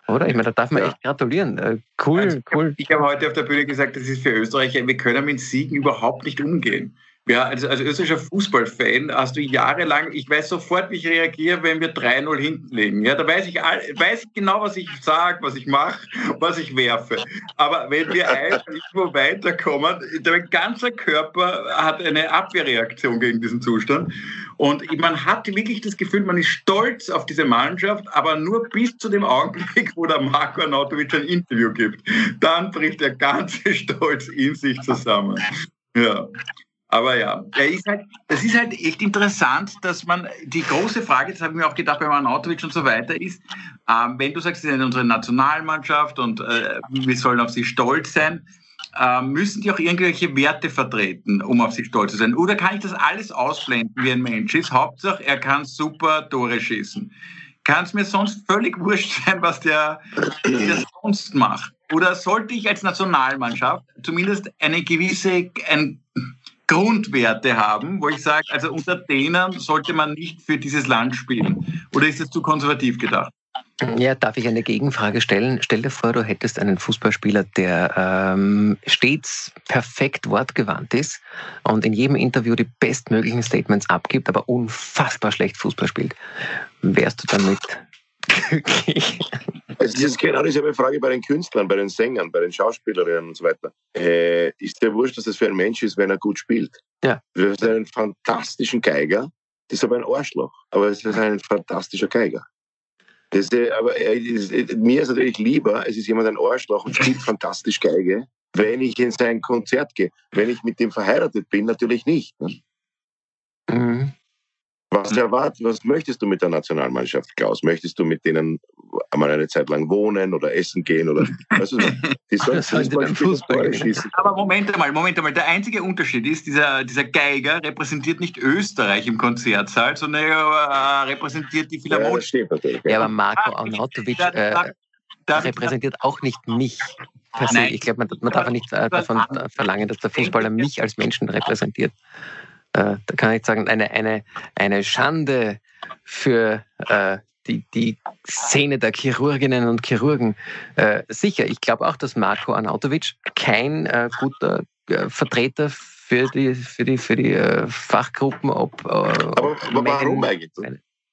Oder? Ich meine, da darf man ja. echt gratulieren. Äh, cool, also, cool. Ich habe heute auf der Bühne gesagt, das ist für Österreicher, wir können mit Siegen überhaupt nicht umgehen. Ja, also als österreichischer Fußballfan hast du jahrelang, ich weiß sofort, wie ich reagiere, wenn wir 3-0 hinten liegen. Ja, da weiß ich, weiß ich genau, was ich sage, was ich mache, was ich werfe. Aber wenn wir <laughs> einfach irgendwo weiterkommen, der ganze Körper hat eine Abwehrreaktion gegen diesen Zustand. Und man hat wirklich das Gefühl, man ist stolz auf diese Mannschaft, aber nur bis zu dem Augenblick, wo der Marco Arnautovic ein Interview gibt. Dann bricht der ganze <laughs> Stolz in sich zusammen. Ja. Aber ja, ist halt, das ist halt echt interessant, dass man die große Frage, das habe ich mir auch gedacht bei Arnautovic und so weiter, ist, ähm, wenn du sagst, sie sind unsere Nationalmannschaft und äh, wir sollen auf sie stolz sein, äh, müssen die auch irgendwelche Werte vertreten, um auf sie stolz zu sein? Oder kann ich das alles ausblenden, wie ein Mensch ist? Hauptsache, er kann super Tore schießen. Kann es mir sonst völlig <laughs> wurscht sein, was der, der sonst macht? Oder sollte ich als Nationalmannschaft zumindest eine gewisse, ein, Grundwerte haben, wo ich sage, also unter denen sollte man nicht für dieses Land spielen? Oder ist es zu konservativ gedacht? Ja, darf ich eine Gegenfrage stellen? Stell dir vor, du hättest einen Fußballspieler, der ähm, stets perfekt wortgewandt ist und in jedem Interview die bestmöglichen Statements abgibt, aber unfassbar schlecht Fußball spielt. Wärst du damit glücklich? Es ist genau dieselbe Frage bei den Künstlern, bei den Sängern, bei den Schauspielerinnen und so weiter. Äh, ist der wurscht, dass das für ein Mensch ist, wenn er gut spielt? Ja. Wir haben einen fantastischen Geiger, das ist aber ein Arschloch, aber es ist ein fantastischer Geiger. Das ist, aber ist, mir ist natürlich lieber, es ist jemand ein Arschloch und spielt fantastisch Geige, wenn ich in sein Konzert gehe. Wenn ich mit dem verheiratet bin, natürlich nicht. Ne? Mhm. Was erwartet, was möchtest du mit der Nationalmannschaft, Klaus? Möchtest du mit denen einmal eine Zeit lang wohnen oder essen gehen oder <laughs> weißt du, die sollen Fußball, Fußball schießen. Aber Moment einmal, Moment einmal. Der einzige Unterschied ist, dieser, dieser Geiger repräsentiert nicht Österreich im Konzertsaal, sondern er äh, repräsentiert die Philharmonie. Ja. Ja, aber Marco Arnautovic äh, repräsentiert auch nicht mich. Ich glaube, man, man darf nicht äh, davon verlangen, dass der Fußballer mich als Menschen repräsentiert äh, da kann ich sagen, eine, eine, eine Schande für äh, die, die Szene der Chirurginnen und Chirurgen. Äh, sicher, ich glaube auch, dass Marco Arnautovic kein äh, guter äh, Vertreter für die, für die, für die äh, Fachgruppen, ob. Äh, aber, aber warum eigentlich?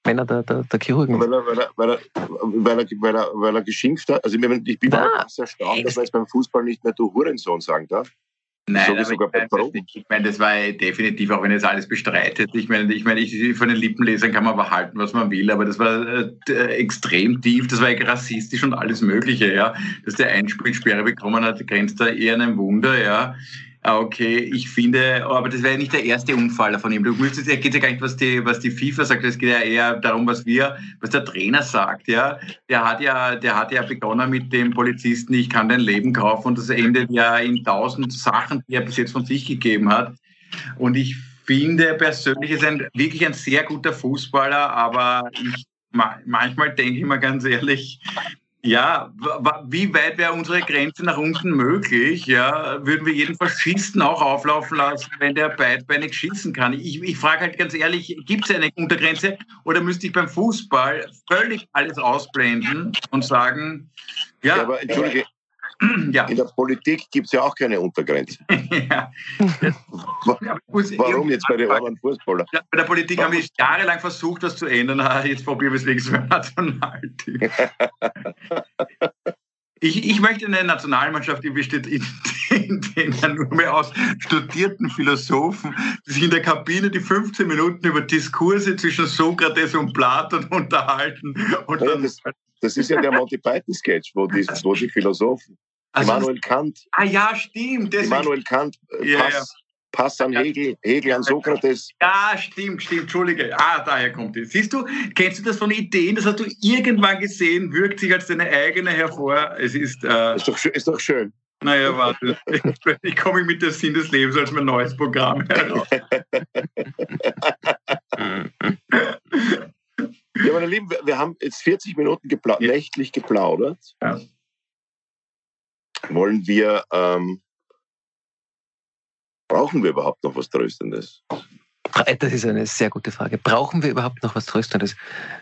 Männer der, der, der Chirurgen. Weil er, weil, er, weil, er, weil, er, weil, er, weil er geschimpft hat. Also ich bin da, auch sehr erstaunt, dass man jetzt beim Fußball nicht mehr du Hurensohn sagen darf. Nein, bei Proben. Ich meine, das war definitiv, auch wenn jetzt alles bestreitet. Ich meine, ich meine, ich, von den Lippenlesern kann man behalten, was man will, aber das war äh, extrem tief, das war rassistisch und alles Mögliche, ja. Dass der Einspielsperre bekommen hat, grenzt da eher an ein Wunder, ja. Ah, okay, ich finde, aber das wäre ja nicht der erste Unfall von ihm. Du müsstest, ja, geht ja gar nicht, was die, was die FIFA sagt, es geht ja eher darum, was wir, was der Trainer sagt, ja. Der hat ja, der hat ja begonnen mit dem Polizisten, ich kann dein Leben kaufen und das endet ja in tausend Sachen, die er bis jetzt von sich gegeben hat. Und ich finde persönlich, ist ein wirklich ein sehr guter Fußballer, aber ich manchmal denke ich mir ganz ehrlich, ja, wie weit wäre unsere Grenze nach unten möglich? Ja, würden wir jeden Faschisten auch auflaufen lassen, wenn der beidbeinig schießen kann? Ich, ich frage halt ganz ehrlich, gibt es eine Untergrenze oder müsste ich beim Fußball völlig alles ausblenden und sagen, ja. ja aber entschuldige, <clears throat> ja. In der Politik gibt es ja auch keine Untergrenze. <laughs> ja. Warum jetzt bei den armen Fußballer? Ja, bei der Politik haben wir jahrelang versucht, das zu ändern. Jetzt probieren wir es wegen so <laughs> Nationalteam. Ich, ich möchte eine Nationalmannschaft, die besteht in, in, in, nur mehr aus studierten Philosophen, die sich in der Kabine die 15 Minuten über Diskurse zwischen Sokrates und Platon unterhalten. Und ja, das, das, ist ja der Monty Python-Sketch, wo die, wo die Philosophen, also, Immanuel Kant. Ah ja, stimmt. Immanuel Kant, äh, ja, ja. Pass an Hegel, Hegel an Sokrates. Ja, stimmt, stimmt, Entschuldige. Ah, daher kommt es. Siehst du, kennst du das von Ideen? Das hast du irgendwann gesehen, wirkt sich als deine eigene hervor. Es ist. Äh, ist, doch, ist doch schön. Naja, warte. <laughs> Ich komme mit der Sinn des Lebens als mein neues Programm heraus. <laughs> ja, meine Lieben, wir haben jetzt 40 Minuten gepla ja. nächtlich geplaudert. Ja. Wollen wir ähm, Brauchen wir überhaupt noch was Tröstendes? Das ist eine sehr gute Frage. Brauchen wir überhaupt noch was Tröstendes?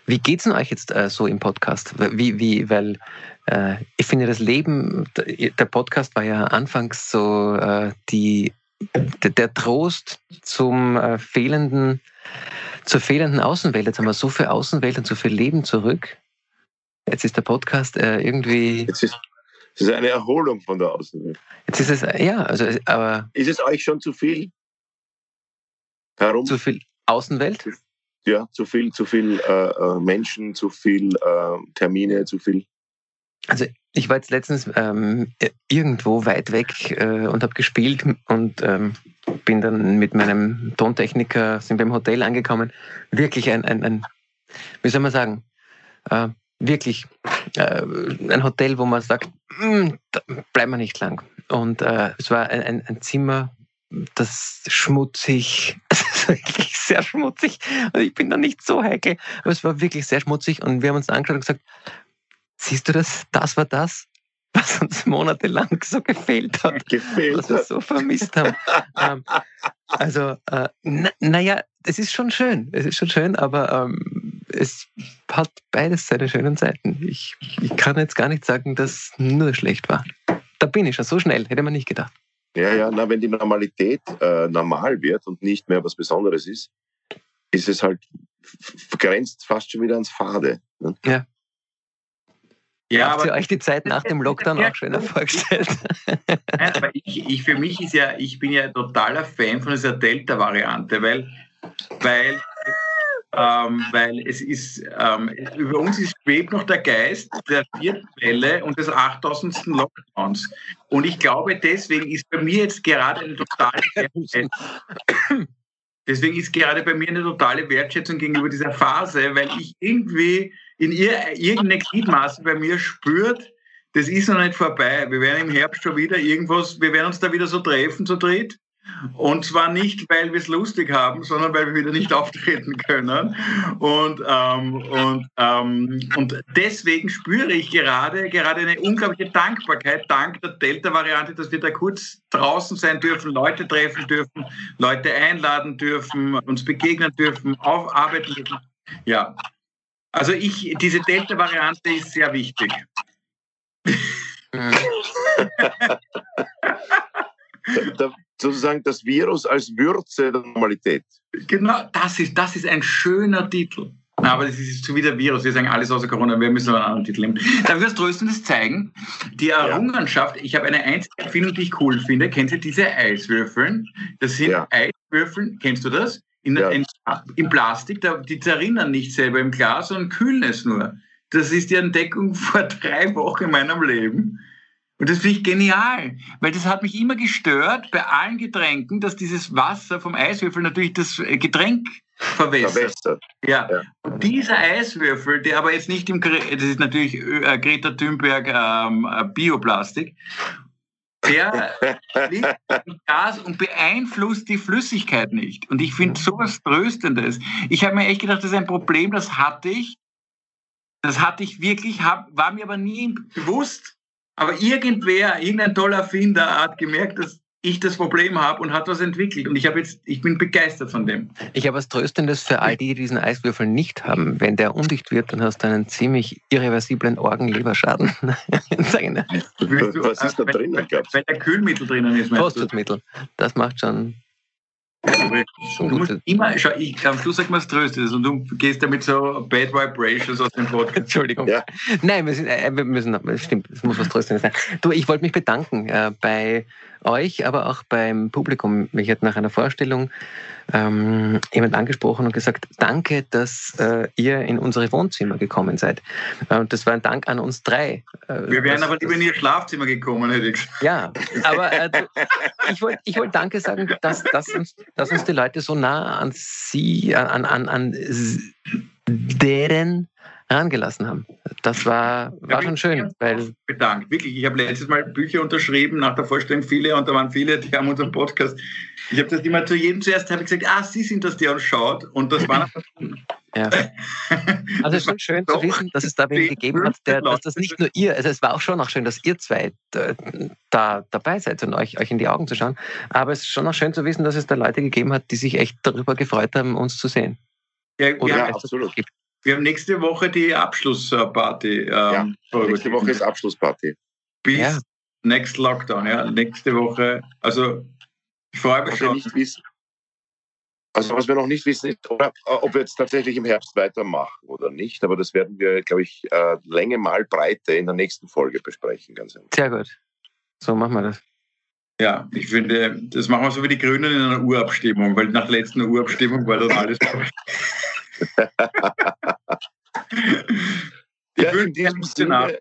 Wie geht es denn euch jetzt äh, so im Podcast? Wie, wie, weil äh, ich finde, das Leben, der Podcast war ja anfangs so äh, die, der, der, Trost zum äh, fehlenden, zur fehlenden Außenwelt. Jetzt haben wir so viel Außenwelt und so viel Leben zurück. Jetzt ist der Podcast äh, irgendwie. Jetzt ist, es ist eine Erholung von der Außenwelt. Jetzt ist es, ja, also, aber. Ist es euch schon zu viel? Herum? Zu viel Außenwelt? Ja, zu viel, zu viel äh, äh, Menschen, zu viel äh, Termine, zu viel. Also ich war jetzt letztens ähm, irgendwo weit weg äh, und habe gespielt und ähm, bin dann mit meinem Tontechniker, sind beim Hotel angekommen. Wirklich ein, ein, ein wie soll man sagen, äh, wirklich äh, ein Hotel, wo man sagt, hm, da bleiben wir nicht lang. Und äh, es war ein, ein, Zimmer, das schmutzig, <laughs> also wirklich sehr schmutzig. Und ich bin da nicht so heikel, aber es war wirklich sehr schmutzig. Und wir haben uns angeschaut und gesagt, siehst du das? Das war das, <laughs> was uns monatelang so gefehlt hat. <laughs> Gefehlt was wir so vermisst haben. ähm, also, äh, naja, es ist schon schön. Es ist schon schön, aber ähm, es hat beides seine schönen Seiten. Ich, ich kann jetzt gar nicht sagen, dass nur schlecht war. Da bin ich schon so schnell, hätte man nicht gedacht. Ja, ja, na, wenn die Normalität äh, normal wird und nicht mehr was Besonderes ist, ist es halt grenzt fast schon wieder ans Fade. Ne? Ja. Ja, Habt ihr euch die Zeit nach dem Lockdown auch schöner vorgestellt? <laughs> Nein, aber ich, ich, für mich ist ja, ich bin ja totaler Fan von dieser Delta-Variante, weil, weil ähm, weil es ist, ähm, über uns ist, schwebt noch der Geist der vierten Welle und des 8000. Lockdowns. Und ich glaube, deswegen ist bei mir jetzt gerade eine totale <laughs> Wertschätzung, deswegen ist gerade bei mir eine totale Wertschätzung gegenüber dieser Phase, weil ich irgendwie in ihr, irgendeine Gliedmaße bei mir spürt, das ist noch nicht vorbei. Wir werden im Herbst schon wieder irgendwas, wir werden uns da wieder so treffen zu dritt und zwar nicht, weil wir es lustig haben, sondern weil wir wieder nicht <laughs> auftreten können. Und, ähm, und, ähm, und deswegen spüre ich gerade, gerade eine unglaubliche Dankbarkeit, dank der Delta-Variante, dass wir da kurz draußen sein dürfen, Leute treffen dürfen, Leute einladen dürfen, uns begegnen dürfen, aufarbeiten dürfen. Ja. Also ich, diese Delta-Variante ist sehr wichtig. <laughs> <laughs> da, sozusagen das Virus als Würze der Normalität. Genau, das ist, das ist ein schöner Titel. aber das ist zu wieder Virus. Wir sagen alles außer Corona. Wir müssen einen anderen Titel nehmen. Darf ich was Tröstendes zeigen? Die Errungenschaft, ich habe eine einzige Erfindung, die ich cool finde. Kennst du diese Eiswürfeln? Das sind ja. Eiswürfeln, kennst du das? In, ja. in, in Plastik, die zerrinnen nicht selber im Glas, sondern kühlen es nur. Das ist die Entdeckung <laughs> vor drei Wochen in meinem Leben. Und das finde ich genial, weil das hat mich immer gestört bei allen Getränken, dass dieses Wasser vom Eiswürfel natürlich das äh, Getränk verwässert. Ja. ja. Und dieser Eiswürfel, der aber jetzt nicht im, das ist natürlich äh, Greta Thunberg ähm, äh, Bioplastik, der <laughs> liegt im Gas und beeinflusst die Flüssigkeit nicht. Und ich finde sowas Tröstendes. Ich habe mir echt gedacht, das ist ein Problem, das hatte ich. Das hatte ich wirklich, hab, war mir aber nie bewusst, aber irgendwer, irgendein toller Erfinder hat gemerkt, dass ich das Problem habe und hat was entwickelt. Und ich habe jetzt, ich bin begeistert von dem. Ich habe was Tröstendes für all die, die diesen Eiswürfel nicht haben. Wenn der undicht wird, dann hast du einen ziemlich irreversiblen Orgenleberschaden. <laughs> was ist da drin? Wenn der Kühlmittel drinnen ist. Frostmittel. Das macht schon Du musst immer, schau, ich, am Schluss sagt man es tröstet und du gehst damit so Bad Vibrations aus dem Podcast. <laughs> Entschuldigung. Ja. Nein, wir, sind, äh, wir müssen, stimmt, es muss was Tröstendes sein. Du, ich wollte mich bedanken äh, bei euch, aber auch beim Publikum. Mich hat nach einer Vorstellung ähm, jemand angesprochen und gesagt, danke, dass äh, ihr in unsere Wohnzimmer gekommen seid. Äh, und das war ein Dank an uns drei. Äh, Wir wären aber lieber in ihr Schlafzimmer gekommen, hätte ich. Ja, aber äh, ich wollte ich wollt Danke sagen, dass, dass, uns, dass uns die Leute so nah an sie, an, an, an deren herangelassen haben. Das war, war schon schön. Weil bedankt, wirklich. Ich habe letztes Mal Bücher unterschrieben nach der Vorstellung viele und da waren viele, die haben unseren Podcast. Ich habe das immer zu jedem zuerst habe ich gesagt, ah, Sie sind das, der uns schaut und das war ja. <laughs> Also es ist schon schön zu wissen, dass es da wen gegeben hat, der, dass das nicht nur ihr, also es war auch schon auch schön, dass ihr zwei da dabei seid und euch, euch in die Augen zu schauen. Aber es ist schon auch schön zu wissen, dass es da Leute gegeben hat, die sich echt darüber gefreut haben, uns zu sehen. Ja, Oder ja absolut. Wir haben nächste Woche die Abschlussparty. Ähm, ja, nächste Woche ist Abschlussparty. Bis ja. Next Lockdown, ja. Nächste Woche. Also ich freue mich schon. also was wir noch nicht wissen, ist, oder, ob wir jetzt tatsächlich im Herbst weitermachen oder nicht. Aber das werden wir, glaube ich, äh, Länge mal Breite in der nächsten Folge besprechen. Ganz einfach. Sehr gut. So machen wir das. Ja, ich finde, das machen wir so wie die Grünen in einer Urabstimmung, weil nach der letzten Urabstimmung war dann alles. <laughs> <laughs> ja, in diesem Sinne.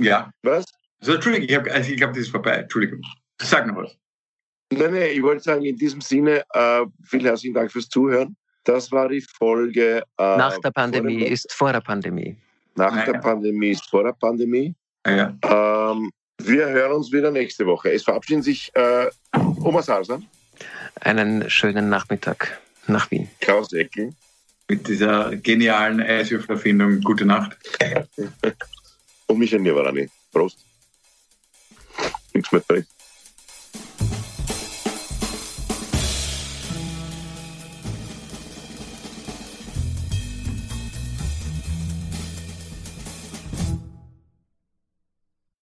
Ja. Was? Also, Entschuldigung, ich, also, ich glaube, das ist vorbei. Entschuldigung. Sag noch was. Nein, nein, ich wollte sagen, in diesem Sinne, äh, vielen herzlichen Dank fürs Zuhören. Das war die Folge. Äh, nach der Pandemie vor ist vor der Pandemie. Nach naja. der Pandemie ist vor der Pandemie. Ja. Ähm, wir hören uns wieder nächste Woche. Es verabschieden sich äh, Oma Salsa. Einen schönen Nachmittag nach Wien. Klaus Eckel mit dieser genialen Eiswürfelerfindung. Gute Nacht. <laughs> Und Michael Niewarani. Prost. Nichts mehr drin.